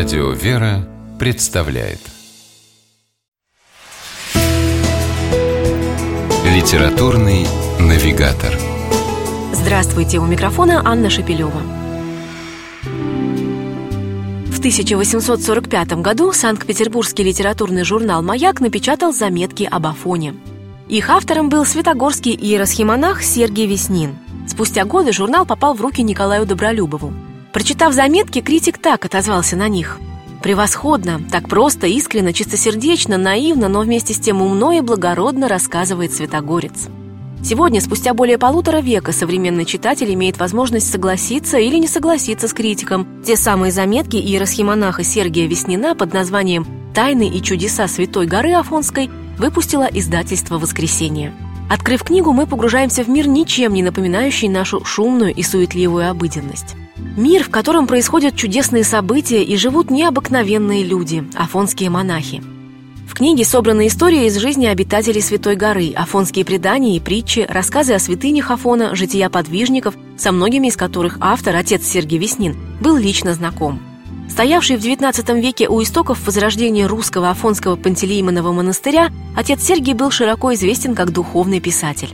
Радио «Вера» представляет Литературный навигатор Здравствуйте, у микрофона Анна Шапилева. В 1845 году Санкт-Петербургский литературный журнал «Маяк» напечатал заметки об Афоне. Их автором был святогорский иеросхимонах Сергий Веснин. Спустя годы журнал попал в руки Николаю Добролюбову. Прочитав заметки, критик так отозвался на них. Превосходно, так просто, искренно, чистосердечно, наивно, но вместе с тем умно и благородно рассказывает Святогорец. Сегодня, спустя более полутора века, современный читатель имеет возможность согласиться или не согласиться с критиком. Те самые заметки иеросхимонаха Сергия Веснина под названием «Тайны и чудеса Святой горы Афонской» выпустило издательство «Воскресенье». Открыв книгу, мы погружаемся в мир, ничем не напоминающий нашу шумную и суетливую обыденность. Мир, в котором происходят чудесные события и живут необыкновенные люди – афонские монахи. В книге собраны истории из жизни обитателей Святой горы, афонские предания и притчи, рассказы о святынях Афона, жития подвижников, со многими из которых автор, отец Сергий Веснин, был лично знаком. Стоявший в XIX веке у истоков возрождения русского афонского пантелеймонового монастыря, отец Сергий был широко известен как духовный писатель.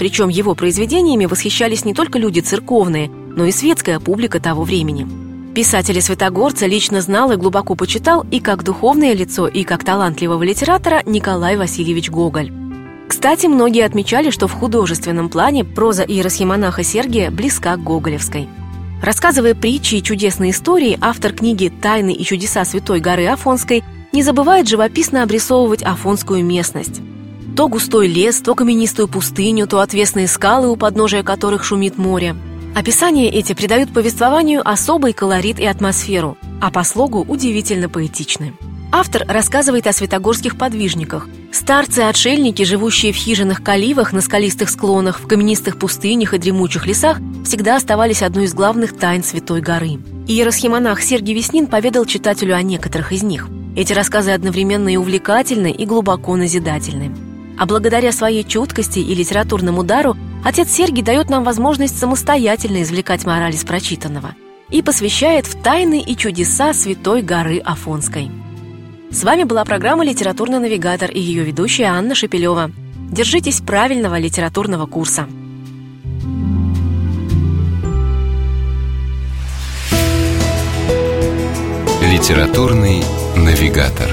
Причем его произведениями восхищались не только люди церковные, но и светская публика того времени. Писателя Святогорца лично знал и глубоко почитал и как духовное лицо, и как талантливого литератора Николай Васильевич Гоголь. Кстати, многие отмечали, что в художественном плане проза иеросхимонаха Сергия близка к гоголевской. Рассказывая притчи и чудесные истории, автор книги «Тайны и чудеса Святой горы Афонской» не забывает живописно обрисовывать афонскую местность. То густой лес, то каменистую пустыню, то отвесные скалы, у подножия которых шумит море – Описания эти придают повествованию особый колорит и атмосферу, а по слогу удивительно поэтичны. Автор рассказывает о святогорских подвижниках. Старцы-отшельники, живущие в хижинах-каливах на скалистых склонах, в каменистых пустынях и дремучих лесах, всегда оставались одной из главных тайн Святой горы. Иеросхимонах Сергий Веснин поведал читателю о некоторых из них. Эти рассказы одновременно и увлекательны, и глубоко назидательны. А благодаря своей чуткости и литературному дару Отец Сергий дает нам возможность самостоятельно извлекать мораль из прочитанного и посвящает в тайны и чудеса Святой горы Афонской. С вами была программа «Литературный навигатор» и ее ведущая Анна Шепелева. Держитесь правильного литературного курса. «Литературный навигатор»